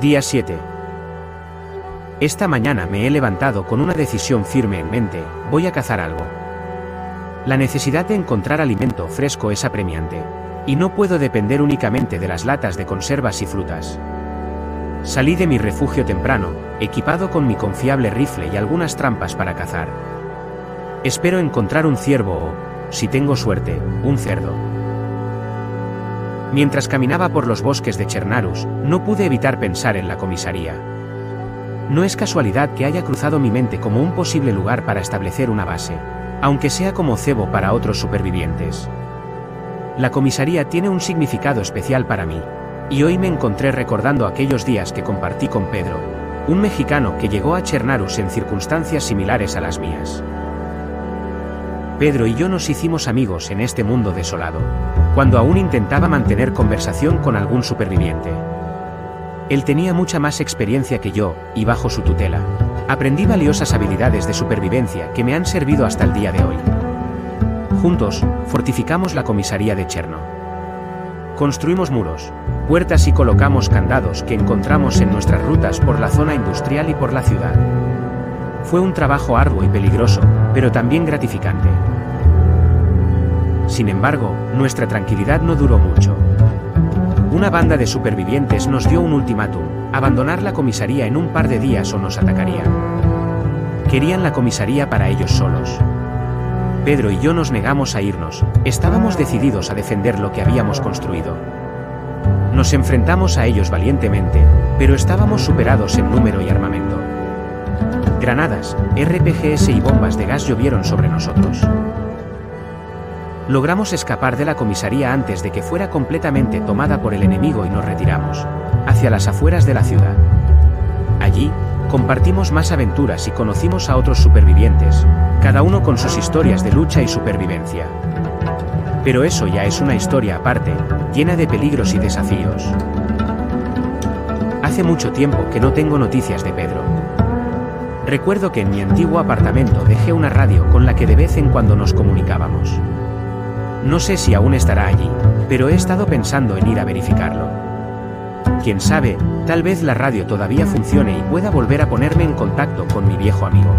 Día 7. Esta mañana me he levantado con una decisión firme en mente, voy a cazar algo. La necesidad de encontrar alimento fresco es apremiante. Y no puedo depender únicamente de las latas de conservas y frutas. Salí de mi refugio temprano, equipado con mi confiable rifle y algunas trampas para cazar. Espero encontrar un ciervo o, si tengo suerte, un cerdo. Mientras caminaba por los bosques de Chernarus, no pude evitar pensar en la comisaría. No es casualidad que haya cruzado mi mente como un posible lugar para establecer una base, aunque sea como cebo para otros supervivientes. La comisaría tiene un significado especial para mí, y hoy me encontré recordando aquellos días que compartí con Pedro, un mexicano que llegó a Chernarus en circunstancias similares a las mías. Pedro y yo nos hicimos amigos en este mundo desolado, cuando aún intentaba mantener conversación con algún superviviente. Él tenía mucha más experiencia que yo, y bajo su tutela, aprendí valiosas habilidades de supervivencia que me han servido hasta el día de hoy. Juntos, fortificamos la comisaría de Cherno. Construimos muros, puertas y colocamos candados que encontramos en nuestras rutas por la zona industrial y por la ciudad. Fue un trabajo arduo y peligroso, pero también gratificante. Sin embargo, nuestra tranquilidad no duró mucho. Una banda de supervivientes nos dio un ultimátum, abandonar la comisaría en un par de días o nos atacarían. Querían la comisaría para ellos solos. Pedro y yo nos negamos a irnos, estábamos decididos a defender lo que habíamos construido. Nos enfrentamos a ellos valientemente, pero estábamos superados en número y armamento. Granadas, RPGs y bombas de gas llovieron sobre nosotros. Logramos escapar de la comisaría antes de que fuera completamente tomada por el enemigo y nos retiramos, hacia las afueras de la ciudad. Allí, compartimos más aventuras y conocimos a otros supervivientes, cada uno con sus historias de lucha y supervivencia. Pero eso ya es una historia aparte, llena de peligros y desafíos. Hace mucho tiempo que no tengo noticias de Pedro. Recuerdo que en mi antiguo apartamento dejé una radio con la que de vez en cuando nos comunicábamos. No sé si aún estará allí, pero he estado pensando en ir a verificarlo. Quién sabe, tal vez la radio todavía funcione y pueda volver a ponerme en contacto con mi viejo amigo.